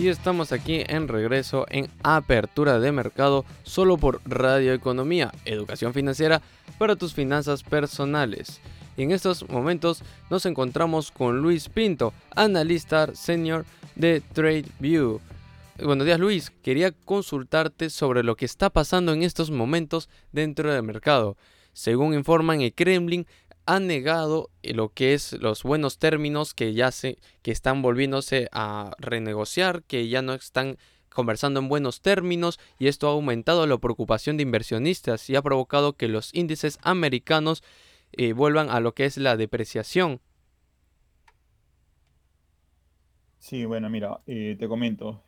Y estamos aquí en regreso en Apertura de Mercado solo por Radio Economía, Educación Financiera para tus finanzas personales. Y en estos momentos nos encontramos con Luis Pinto, analista senior de TradeView. Buenos días Luis, quería consultarte sobre lo que está pasando en estos momentos dentro del mercado. Según informan el Kremlin, ha negado eh, lo que es los buenos términos que ya se que están volviéndose a renegociar, que ya no están conversando en buenos términos y esto ha aumentado la preocupación de inversionistas y ha provocado que los índices americanos eh, vuelvan a lo que es la depreciación. Sí, bueno, mira, eh, te comento.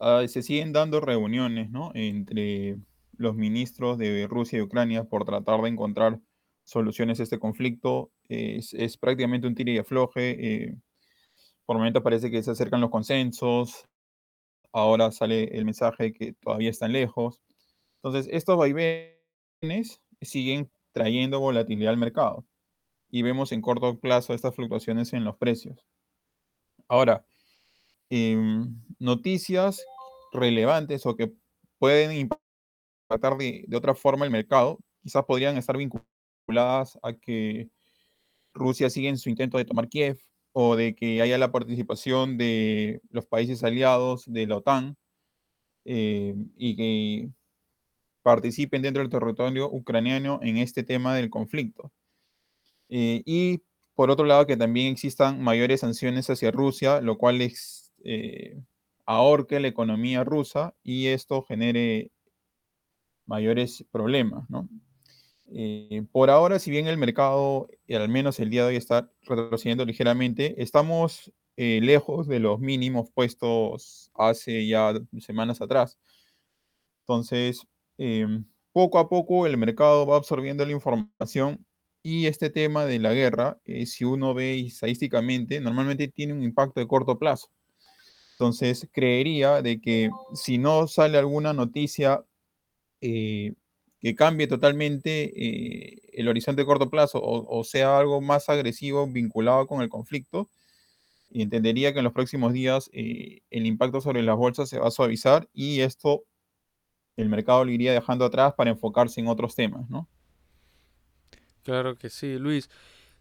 Ah, se siguen dando reuniones, ¿no? Entre los ministros de Rusia y Ucrania por tratar de encontrar soluciones a este conflicto. Es, prácticamente un tire y afloje. Eh, por momento parece que se acercan los consensos. Ahora sale el mensaje que todavía están lejos. Entonces, estos vaivenes siguen trayendo volatilidad al mercado. Y vemos en corto plazo estas fluctuaciones en los precios. Ahora, em, noticias relevantes o que pueden impactar tratar de, otra forma el mercado, quizás podrían estar vinculadas a que Rusia sigue en su intento de tomar Kiev o de que haya la participación de los países aliados de la OTAN eh, y que participen dentro del territorio ucraniano en este tema del conflicto. Eh, y por otro lado, que también existan mayores sanciones hacia Rusia, lo cual es, eh, ahorque la economía rusa y esto genere mayores problemas, ¿no? Eh, por ahora, si bien el mercado, eh, al menos el día de hoy, está retrocediendo ligeramente, estamos eh, lejos de los mínimos puestos hace ya semanas atrás. Entonces, em, poco a poco el mercado va absorbiendo la información y este tema de la guerra, si uno ve estadísticamente, normalmente tiene un impacto de corto plazo. Entonces, creería de que si no sale alguna noticia eh, que cambie totalmente eh, el horizonte corto plazo o, sea algo más agresivo vinculado con el conflicto, y entendería que en los próximos días eh, el impacto sobre las bolsas se va a suavizar y esto el mercado lo iría dejando atrás para enfocarse en otros temas, ¿no? Claro que sí, Luis.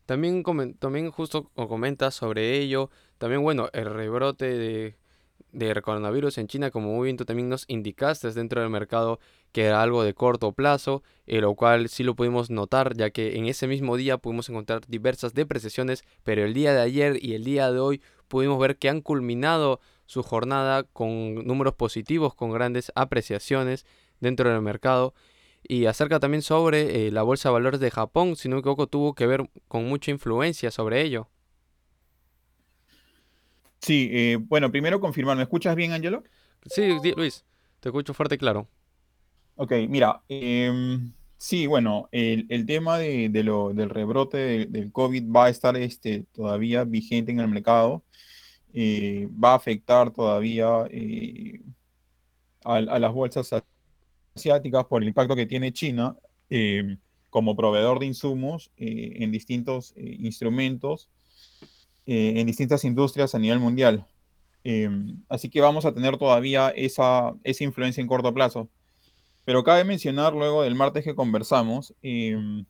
También, también justo comentas sobre ello, también bueno, el rebrote de de coronavirus en China, como muy bien tú también nos indicaste dentro del mercado que era algo de corto plazo, eh, lo cual sí lo pudimos notar, ya que en ese mismo día pudimos encontrar diversas depreciaciones, pero el día de ayer y el día de hoy pudimos ver que han culminado su jornada con números positivos, con grandes apreciaciones dentro del mercado. Y acerca también sobre eh, la bolsa de valores de Japón, si no me equivoco, tuvo que ver con mucha influencia sobre ello. Sí, eh, bueno, primero confirmar, ¿me escuchas bien, Angelo? Sí, Luis, te escucho fuerte y claro. Ok, mira, em, sí, bueno, el, tema de, lo, del rebrote del COVID va a estar este, todavía vigente en el mercado, eh, va a afectar todavía eh, a, las bolsas asiáticas por el impacto que tiene China em, como proveedor de insumos en distintos instrumentos eh, en distintas industrias a nivel mundial. Em, así que vamos a tener todavía esa, esa, influencia en corto plazo. Pero cabe mencionar luego del martes que conversamos, em,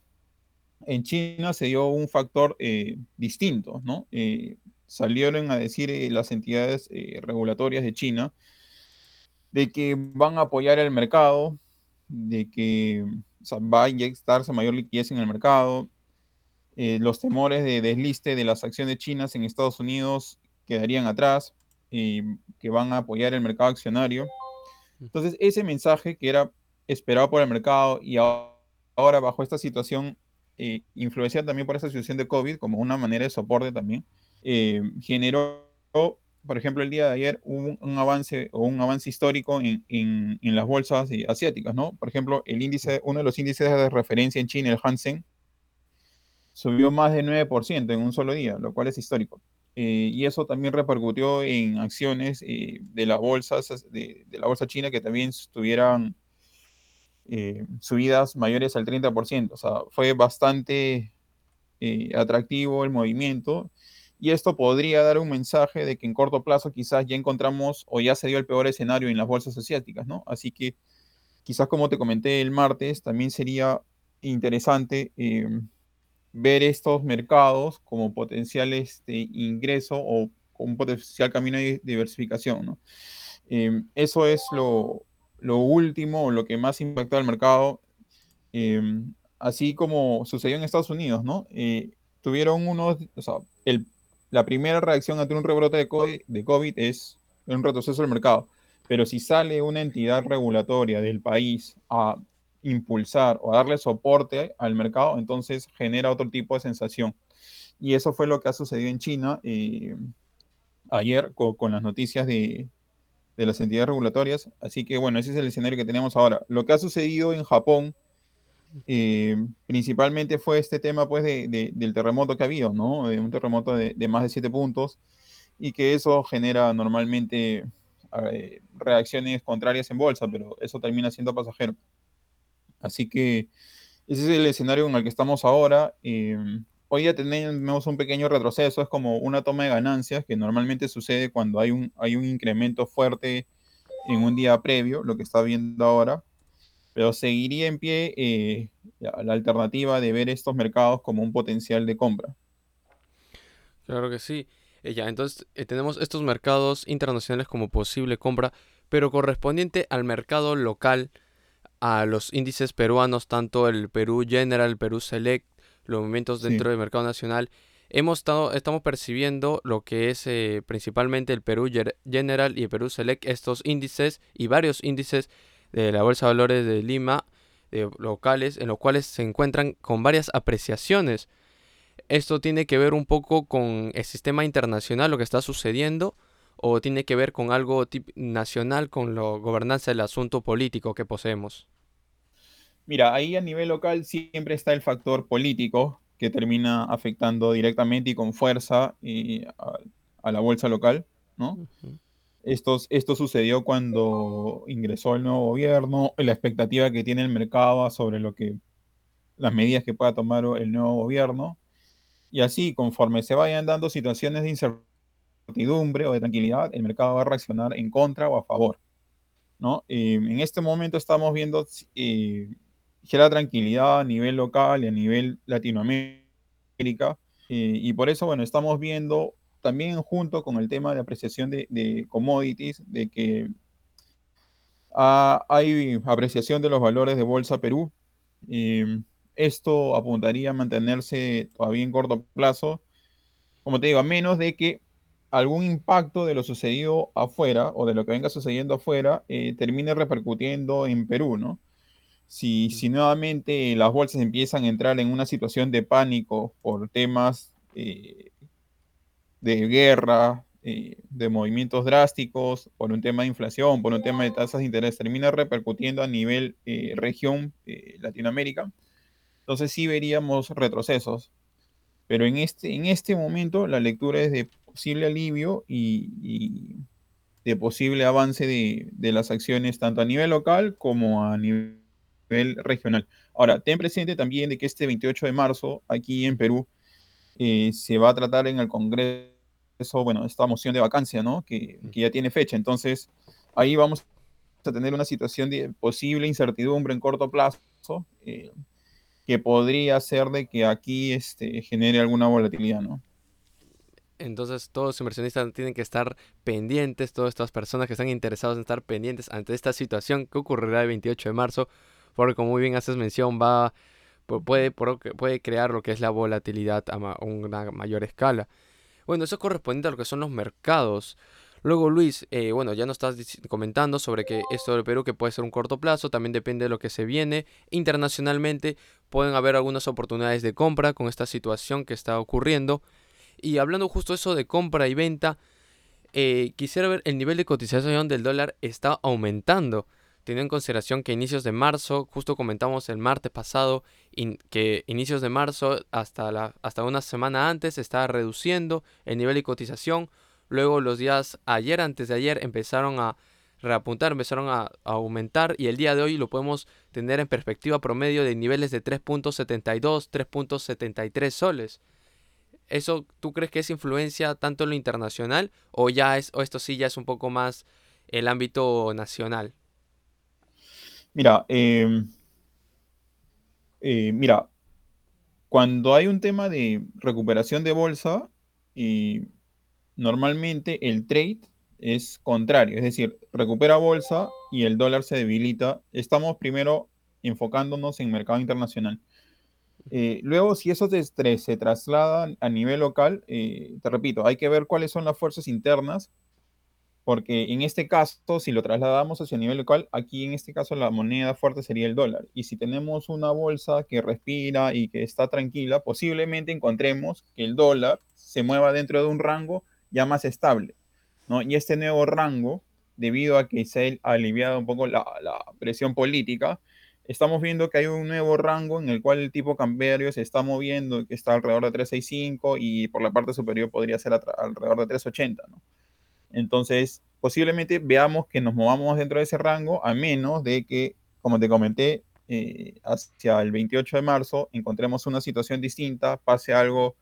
en China se dio un factor eh, distinto, ¿no? Eh, salieron a decir las entidades regulatorias de China de que van a apoyar el mercado, de que va a inyectarse mayor liquidez en el mercado, eh, los temores de desliste de las acciones chinas en Estados Unidos quedarían atrás, y que van a apoyar el mercado accionario. Entonces, ese mensaje que era esperado por el mercado y ahora bajo esta situación, eh, influenciada también por esta situación de COVID como una manera de soporte también, eh, generó, por ejemplo, el día de ayer un, un avance o un avance histórico en, en, las bolsas asiáticas, ¿no? Por ejemplo, el índice, uno de los índices de referencia en China, el Hansen, subió más de 9% en un solo día, lo cual es histórico. Eh, y eso también repercutió en acciones eh, de las bolsas, de, la bolsa china que también tuvieran eh, subidas mayores al 30%. O sea, fue bastante atractivo el movimiento y esto podría dar un mensaje de que en corto plazo quizás ya encontramos o ya se dio el peor escenario en las bolsas asiáticas, ¿no? Así que quizás como te comenté el martes, también sería interesante eh, ver estos mercados como potencial este, ingreso o un potencial camino de diversificación, ¿no? Eh, eso es lo, lo último, lo que más impactó al mercado, eh, así como sucedió en Estados Unidos, ¿no? tuvieron unos, o sea, el la primera reacción ante un rebrote de COVID, es un retroceso del mercado. Pero si sale una entidad regulatoria del país a impulsar o a darle soporte al mercado, entonces genera otro tipo de sensación. Y eso fue lo que ha sucedido en China eh, ayer con, las noticias de, de las entidades regulatorias. Así que bueno, ese es el escenario que tenemos ahora. Lo que ha sucedido en Japón eh, principalmente fue este tema pues del terremoto que ha habido, ¿no? De un terremoto de, más de 7 puntos y que eso genera normalmente eh, reacciones contrarias en bolsa, pero eso termina siendo pasajero. Así que ese es el escenario en el que estamos ahora. Eh, hoy ya tenemos un pequeño retroceso, es como una toma de ganancias que normalmente sucede cuando hay un, hay un incremento fuerte en un día previo, lo que está viendo ahora pero seguiría en pie eh, la, alternativa de ver estos mercados como un potencial de compra. Claro que sí. Eh, ya, entonces eh, tenemos estos mercados internacionales como posible compra, pero correspondiente al mercado local, a los índices peruanos, tanto el Perú General, el Perú Select, los movimientos dentro del mercado nacional, hemos estado, estamos percibiendo lo que es principalmente el Perú General y el Perú Select, estos índices y varios índices de la Bolsa de Valores de Lima, de locales, en los cuales se encuentran con varias apreciaciones. Esto tiene que ver un poco con el sistema internacional, lo que está sucediendo, o tiene que ver con algo nacional, con la gobernanza del asunto político que poseemos. Mira, ahí a nivel local siempre está el factor político que termina afectando directamente y con fuerza a, la bolsa local, ¿no? Esto, esto sucedió cuando ingresó el nuevo gobierno, la expectativa que tiene el mercado sobre lo que las medidas que pueda tomar el nuevo gobierno. Y así, conforme se vayan dando situaciones de incertidumbre o de tranquilidad, el mercado va a reaccionar en contra o a favor. ¿no? Eh, en este momento estamos viendo eh, la tranquilidad a nivel local y a nivel Latinoamérica. Eh, y por eso, bueno, estamos viendo también junto con el tema de apreciación de, commodities, de que hay apreciación de los valores de Bolsa Perú. Em, esto apuntaría a mantenerse todavía en corto plazo, como te digo, a menos de que algún impacto de lo sucedido afuera o de lo que venga sucediendo afuera eh, termine repercutiendo en Perú, ¿no? Si, si, nuevamente las bolsas empiezan a entrar en una situación de pánico por temas eh, de guerra, eh, de movimientos drásticos, por un tema de inflación, por un tema de tasas de interés, termina repercutiendo a nivel eh, región eh, Latinoamérica, entonces sí veríamos retrocesos. Pero en este, en este momento la lectura es de posible alivio y, de posible avance de, de, las acciones tanto a nivel local como a nivel regional. Ahora, ten presente también de que este 28 de marzo, aquí en Perú, se va a tratar en el Congreso eso, bueno, esta moción de vacancia, ¿no? Que, que, ya tiene fecha. Entonces, ahí vamos a tener una situación de posible incertidumbre en corto plazo, eh, que podría ser de que aquí este, genere alguna volatilidad, ¿no? Entonces todos los inversionistas tienen que estar pendientes, todas estas personas que están interesados en estar pendientes ante esta situación que ocurrirá el 28 de marzo, porque como muy bien haces mención, va puede, puede crear lo que es la volatilidad a una mayor escala. Bueno, eso corresponde a lo que son los mercados. Luego, Luis, eh, bueno, ya nos estás comentando sobre que esto del Perú que puede ser un corto plazo, también depende de lo que se viene. Internacionalmente pueden haber algunas oportunidades de compra con esta situación que está ocurriendo. Y hablando justo eso de compra y venta, eh, quisiera ver el nivel de cotización del dólar está aumentando teniendo en consideración que inicios de marzo, justo comentamos el martes pasado, que inicios de marzo hasta, la, hasta una semana antes estaba reduciendo el nivel de cotización, luego los días ayer, antes de ayer, empezaron a reapuntar, empezaron a, aumentar y el día de hoy lo podemos tener en perspectiva promedio de niveles de 3.72, 3.73 soles. ¿eso tú crees que es influencia tanto en lo internacional o ya es, o esto sí ya es un poco más el ámbito nacional? Mira, em, eh, mira, cuando hay un tema de recuperación de bolsa, y normalmente el trade es contrario, es decir, recupera bolsa y el dólar se debilita. Estamos primero enfocándonos en mercado internacional. Eh, luego, si esos estrés se trasladan a nivel local, eh, te repito, hay que ver cuáles son las fuerzas internas porque en este caso, si lo trasladamos hacia nivel local, aquí en este caso la moneda fuerte sería el dólar. Y si tenemos una bolsa que respira y que está tranquila, posiblemente encontremos que el dólar se mueva dentro de un rango ya más estable. ¿no? Y este nuevo rango, debido a que se ha aliviado un poco la, presión política, estamos viendo que hay un nuevo rango en el cual el tipo cambiario se está moviendo, que está alrededor de 365 y por la parte superior podría ser alrededor de 380. ¿no? Entonces, posiblemente veamos que nos movamos dentro de ese rango, a menos de que, como te comenté, eh, hacia el 28 de marzo encontremos una situación distinta, pase algo,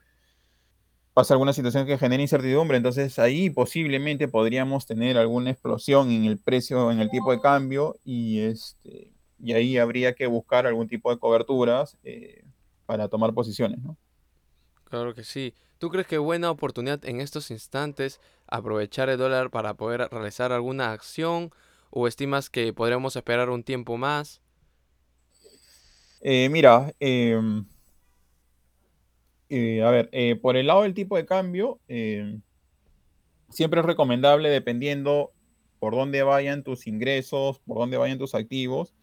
pase alguna situación que genere incertidumbre, entonces ahí posiblemente podríamos tener alguna explosión en el precio, en el tipo de cambio, y, este, y ahí habría que buscar algún tipo de coberturas eh, para tomar posiciones, ¿no? Claro que sí. ¿Tú crees que buena oportunidad en estos instantes aprovechar el dólar para poder realizar alguna acción o estimas que podríamos esperar un tiempo más? Eh, mira, em, eh, a ver, eh, por el lado del tipo de cambio, em, siempre es recomendable, dependiendo por dónde vayan tus ingresos, por dónde vayan tus activos,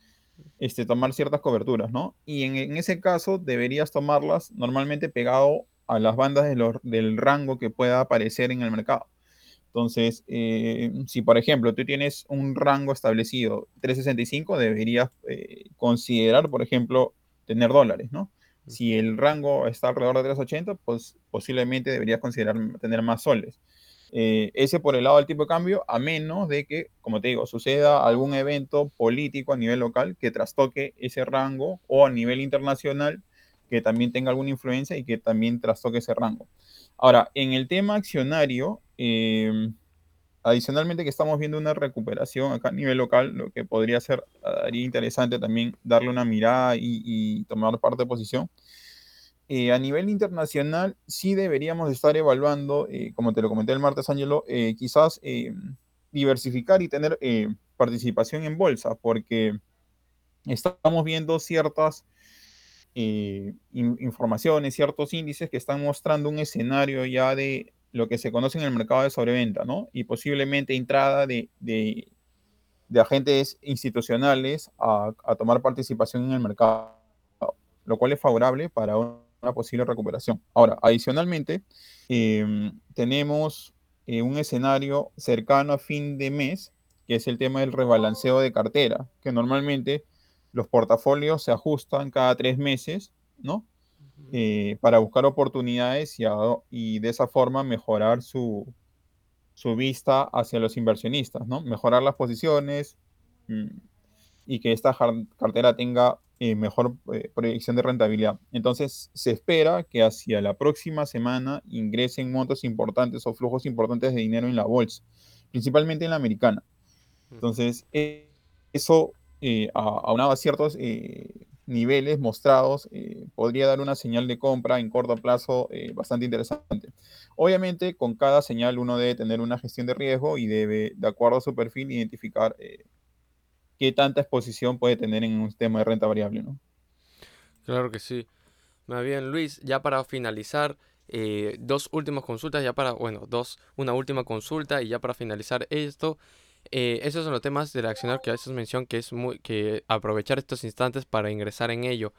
este, tomar ciertas coberturas, ¿no? Y en ese caso deberías tomarlas normalmente pegado a las bandas del rango que pueda aparecer en el mercado. Entonces, eh, si por ejemplo tú tienes un rango establecido 365, deberías eh, considerar, por ejemplo, tener dólares, ¿no? Si el rango está alrededor de 380, pues posiblemente deberías considerar tener más soles. Eh, ese por el lado del tipo de cambio, a menos de que, como te digo, suceda algún evento político a nivel local que trastoque ese rango o a nivel internacional que también tenga alguna influencia y que también trastoque ese rango. Ahora, en el tema accionario, em, adicionalmente que estamos viendo una recuperación acá a nivel local, lo que podría ser, interesante también darle una mirada y, tomar parte de posición. Eh, a nivel internacional, sí deberíamos estar evaluando, eh, como te lo comenté el martes, Ángelo, eh, quizás diversificar y tener participación en bolsa, porque estamos viendo ciertas eh, informaciones, ciertos índices que están mostrando un escenario ya de lo que se conoce en el mercado de sobreventa, ¿no? Y posiblemente entrada de, de, agentes institucionales a, tomar participación en el mercado, lo cual es favorable para una posible recuperación. Ahora, adicionalmente, em, tenemos eh, un escenario cercano a fin de mes, que es el tema del rebalanceo de cartera, que normalmente los portafolios se ajustan cada tres meses, ¿no? Eh, para buscar oportunidades y, y, de esa forma mejorar su, su, vista hacia los inversionistas, ¿no? Mejorar las posiciones mm, y que esta cartera tenga eh, mejor eh, proyección de rentabilidad. Entonces, se espera que hacia la próxima semana ingresen montos importantes o flujos importantes de dinero en la bolsa, principalmente en la americana. Entonces, eso eh, a ciertos eh, niveles mostrados, eh, podría dar una señal de compra en corto plazo eh, bastante interesante. Obviamente, con cada señal uno debe tener una gestión de riesgo y debe, de acuerdo a su perfil, identificar qué tanta exposición puede tener en un tema de renta variable, ¿no? Claro que sí. Más bien, Luis, ya para finalizar, dos últimas consultas, ya para, bueno, dos, una última consulta y ya para finalizar esto, eh, esos son los temas del accionar que a veces mencionan que es muy que aprovechar estos instantes para ingresar en ello.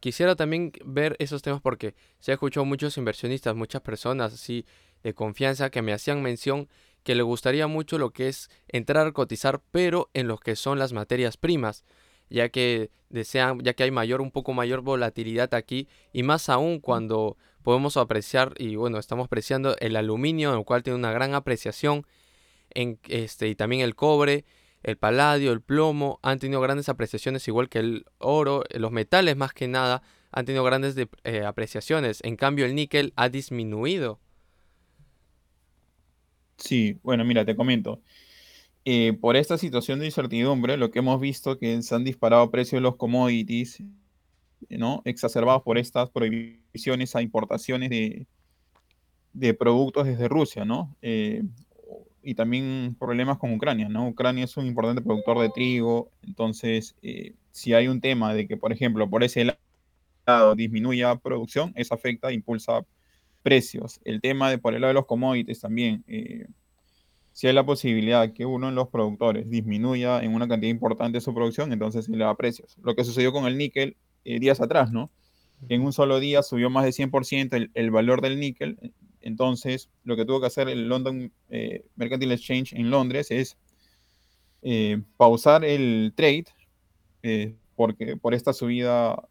Quisiera también ver esos temas porque se ha escuchado muchos inversionistas, muchas personas así de confianza que me hacían mención que le gustaría mucho lo que es entrar a cotizar, pero en lo que son las materias primas, ya que desean, ya que hay mayor, un poco mayor volatilidad aquí, y más aún cuando podemos apreciar, y bueno, estamos apreciando el aluminio, en el cual tiene una gran apreciación, este, y también el cobre, el paladio, el plomo han tenido grandes apreciaciones igual que el oro, los metales más que nada han tenido grandes eh, apreciaciones. En cambio, el níquel ha disminuido. Sí, bueno, mira, te comento. Eh, por esta situación de incertidumbre, lo que hemos visto que se han disparado precios de los commodities, ¿no? Exacerbados por estas prohibiciones a importaciones de, de productos desde Rusia, ¿no? Eh, y también problemas con Ucrania, ¿no? Ucrania es un importante productor de trigo, entonces eh, si hay un tema de que, por ejemplo, por ese lado disminuya producción, eso afecta, impulsa precios. El tema de por el lado de los commodities también, eh, si hay la posibilidad que uno de los productores disminuya en una cantidad importante su producción, entonces se le da precios. Lo que sucedió con el níquel días atrás, ¿no? En un solo día subió más de 100% el, el valor del níquel, entonces, lo que tuvo que hacer el London eh, Mercantile Exchange en Londres es eh, pausar el trade eh, porque, por esta subida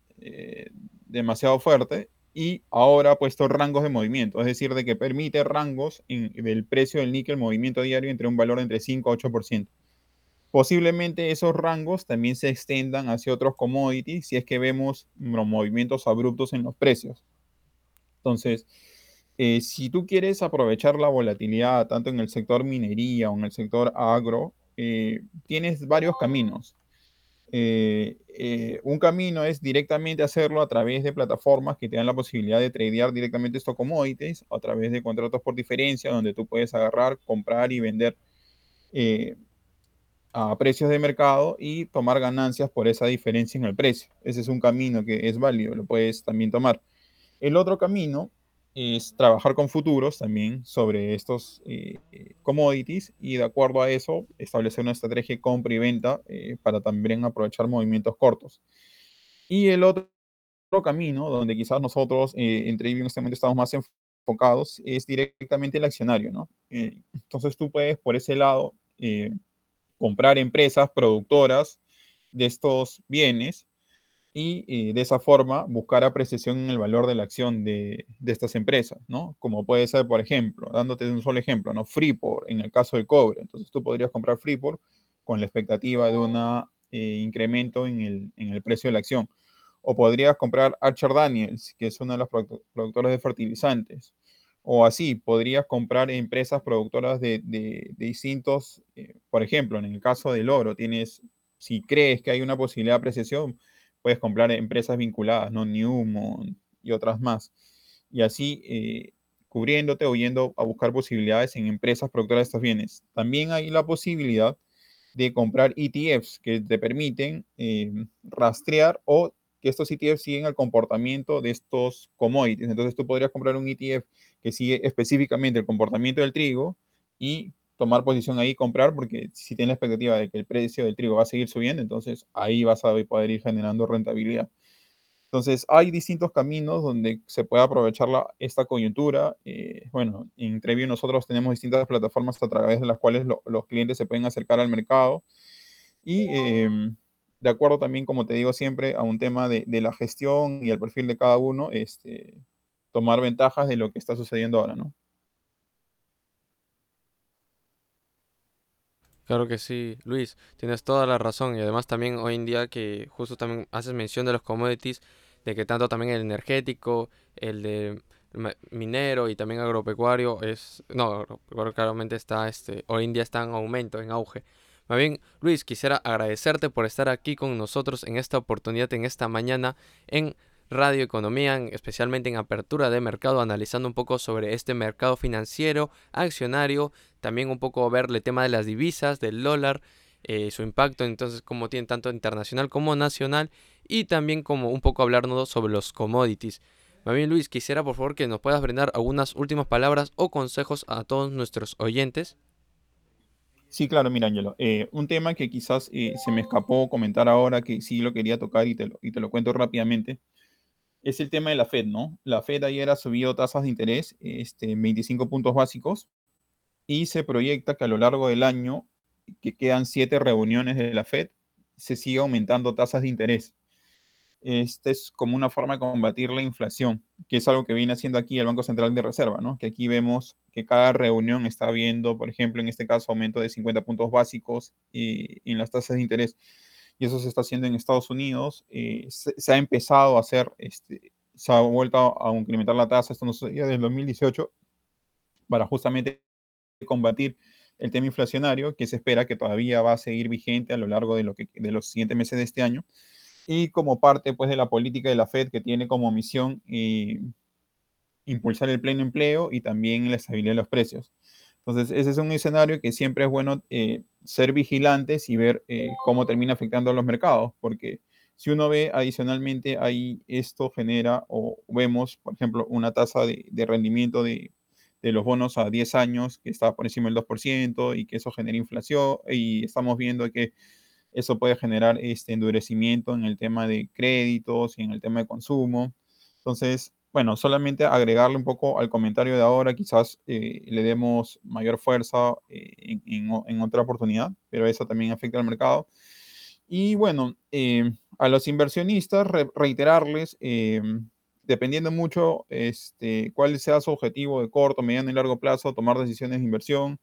demasiado fuerte y ahora ha puesto rangos de movimiento, es decir, de que permite rangos del precio del níquel movimiento diario entre un valor entre 5 a 8%. Posiblemente esos rangos también se extendan hacia otros commodities si es que vemos movimientos abruptos en los precios. Entonces, eh, si tú quieres aprovechar la volatilidad tanto en el sector minería o en el sector agro, eh, tienes varios caminos. Eh, un camino es directamente hacerlo a través de plataformas que te dan la posibilidad de tradear directamente estos commodities, a través de contratos por diferencia, donde tú puedes agarrar, comprar y vender a precios de mercado y tomar ganancias por esa diferencia en el precio. Ese es un camino que es válido, lo puedes también tomar. El otro camino es trabajar con futuros también sobre estos eh, commodities y de acuerdo a eso establecer una estrategia de compra y venta eh, para también aprovechar movimientos cortos. Y el otro camino donde quizás nosotros eh, entre en este momento estamos más enfocados es directamente el accionario, ¿no? entonces tú puedes por ese lado comprar empresas productoras de estos bienes y eh, de esa forma buscar apreciación en el valor de la acción de, estas empresas, ¿no? Como puede ser, por ejemplo, dándote un solo ejemplo, ¿no? Freeport, en el caso del cobre. Entonces tú podrías comprar Freeport con la expectativa de un eh, incremento en el, en el, precio de la acción. O podrías comprar Archer Daniels, que es una de las productoras de fertilizantes. O así, podrías comprar empresas productoras de, de, distintos, eh, por ejemplo, en el caso del oro, tienes, si crees que hay una posibilidad de apreciación, puedes comprar empresas vinculadas, ¿no? Newmont y otras más. Y así eh, cubriéndote o yendo a buscar posibilidades en empresas productoras de estos bienes. También hay la posibilidad de comprar ETFs que te permiten eh, rastrear o que estos ETFs siguen el comportamiento de estos commodities. Entonces tú podrías comprar un ETF que sigue específicamente el comportamiento del trigo y tomar posición ahí y comprar, porque si tienes la expectativa de que el precio del trigo va a seguir subiendo, entonces ahí vas a poder ir generando rentabilidad. Entonces, hay distintos caminos donde se puede aprovechar la, esta coyuntura. Eh, bueno, en Trevi nosotros tenemos distintas plataformas a través de las cuales los clientes se pueden acercar al mercado. Y em, de acuerdo también, como te digo siempre, a un tema de, de, la gestión y el perfil de cada uno, este, tomar ventajas de lo que está sucediendo ahora, ¿no? Claro que sí, Luis, tienes toda la razón y además también hoy en día que justo también haces mención de los commodities, de que tanto también el energético, el de minero y también agropecuario es, no, agropecuario claramente está, este, hoy en día está en aumento, en auge. Más bien, Luis, quisiera agradecerte por estar aquí con nosotros en esta oportunidad, en esta mañana, en Radio Economía, especialmente en apertura de mercado, analizando un poco sobre este mercado financiero, accionario, también un poco ver el tema de las divisas, del dólar, eh, su impacto, entonces como tiene tanto internacional como nacional, y también como un poco hablarnos sobre los commodities. Más Luis, quisiera por favor que nos puedas brindar algunas últimas palabras o consejos a todos nuestros oyentes. Sí, claro, mira, Angelo. Eh, un tema que quizás eh, se me escapó comentar ahora, que sí lo quería tocar y te lo cuento rápidamente, es el tema de la Fed, ¿no? La Fed ayer ha subido tasas de interés este, 25 puntos básicos y se proyecta que a lo largo del año, que quedan siete reuniones de la Fed, se siga aumentando tasas de interés. Este es como una forma de combatir la inflación, que es algo que viene haciendo aquí el Banco Central de Reserva, ¿no? Que aquí vemos que cada reunión está viendo, por ejemplo, en este caso, aumento de 50 puntos básicos y, en las tasas de interés. Y eso se está haciendo en Estados Unidos. Eh, se, ha empezado a hacer, este, se ha vuelto a incrementar la tasa, esto no sucedía desde el 2018, para justamente combatir el tema inflacionario que se espera que todavía va a seguir vigente a lo largo de, los siguientes meses de este año y como parte pues, de la política de la Fed que tiene como misión eh, impulsar el pleno empleo y también la estabilidad de los precios. Entonces, ese es un escenario que siempre es bueno eh, ser vigilantes y ver eh, cómo termina afectando a los mercados, porque si uno ve adicionalmente ahí esto genera o vemos, por ejemplo, una tasa de, rendimiento de, de, los bonos a 10 años que está por encima del 2% y que eso genera inflación y estamos viendo que eso puede generar este endurecimiento en el tema de créditos y en el tema de consumo. Entonces, bueno, solamente agregarle un poco al comentario de ahora, quizás eh, le demos mayor fuerza eh, en, otra oportunidad, pero eso también afecta al mercado. Y bueno, eh, a los inversionistas, reiterarles, dependiendo mucho este, cuál sea su objetivo de corto, mediano y largo plazo, tomar decisiones de inversión.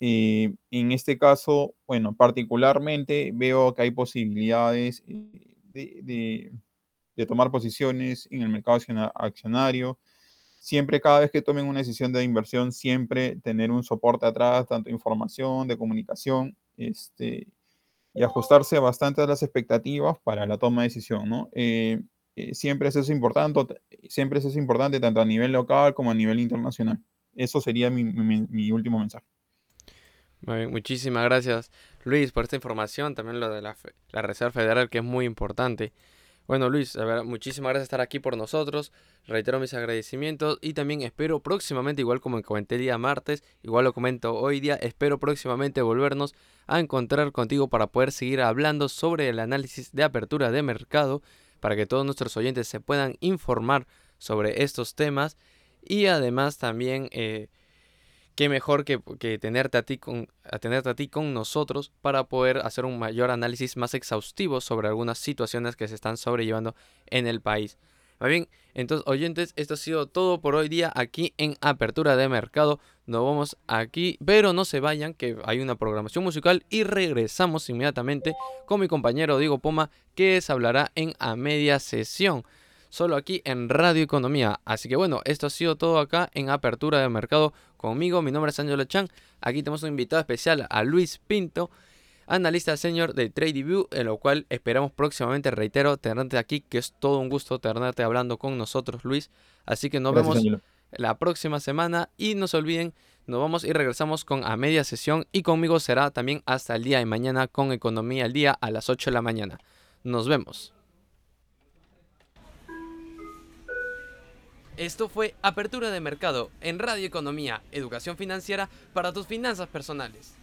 en este caso, bueno, particularmente veo que hay posibilidades de de tomar posiciones en el mercado accionario. Siempre, cada vez que tomen una decisión de inversión, siempre tener un soporte atrás, tanto información, de comunicación, este, y ajustarse bastante a las expectativas para la toma de decisión, ¿no? Eh, eh, siempre eso es importante, siempre eso es importante tanto a nivel local como a nivel internacional. Eso sería mi, último mensaje. muchísimas gracias Luis por esta información, también lo de la, la Reserva Federal que es muy importante. Bueno, Luis, a ver, muchísimas gracias por estar aquí por nosotros. Reitero mis agradecimientos y también espero próximamente, igual como comenté el día martes, igual lo comento hoy día, espero próximamente volvernos a encontrar contigo para poder seguir hablando sobre el análisis de apertura de mercado, para que todos nuestros oyentes se puedan informar sobre estos temas y además también... Eh, qué mejor que, tenerte, a ti con, a tenerte a ti con nosotros para poder hacer un mayor análisis más exhaustivo sobre algunas situaciones que se están sobrellevando en el país. Va bien, entonces oyentes, esto ha sido todo por hoy día aquí en Apertura de Mercado. Nos vamos aquí, pero no se vayan, que hay una programación musical y regresamos inmediatamente con mi compañero Diego Poma, que les hablará en a media sesión solo aquí en Radio Economía. Así que bueno, esto ha sido todo acá en Apertura de Mercado conmigo. Mi nombre es Angelo Chan. Aquí tenemos un invitado especial a Luis Pinto, analista senior de TradeView, en lo cual esperamos próximamente, reitero, tenerte aquí, que es todo un gusto tenerte hablando con nosotros, Luis. Así que nos vemos la próxima semana y no se olviden, nos vamos y regresamos con a media sesión y conmigo será también hasta el día de mañana con Economía al Día a las 8 de la mañana. Nos vemos. Esto fue Apertura de Mercado en Radio Economía, Educación Financiera para tus finanzas personales.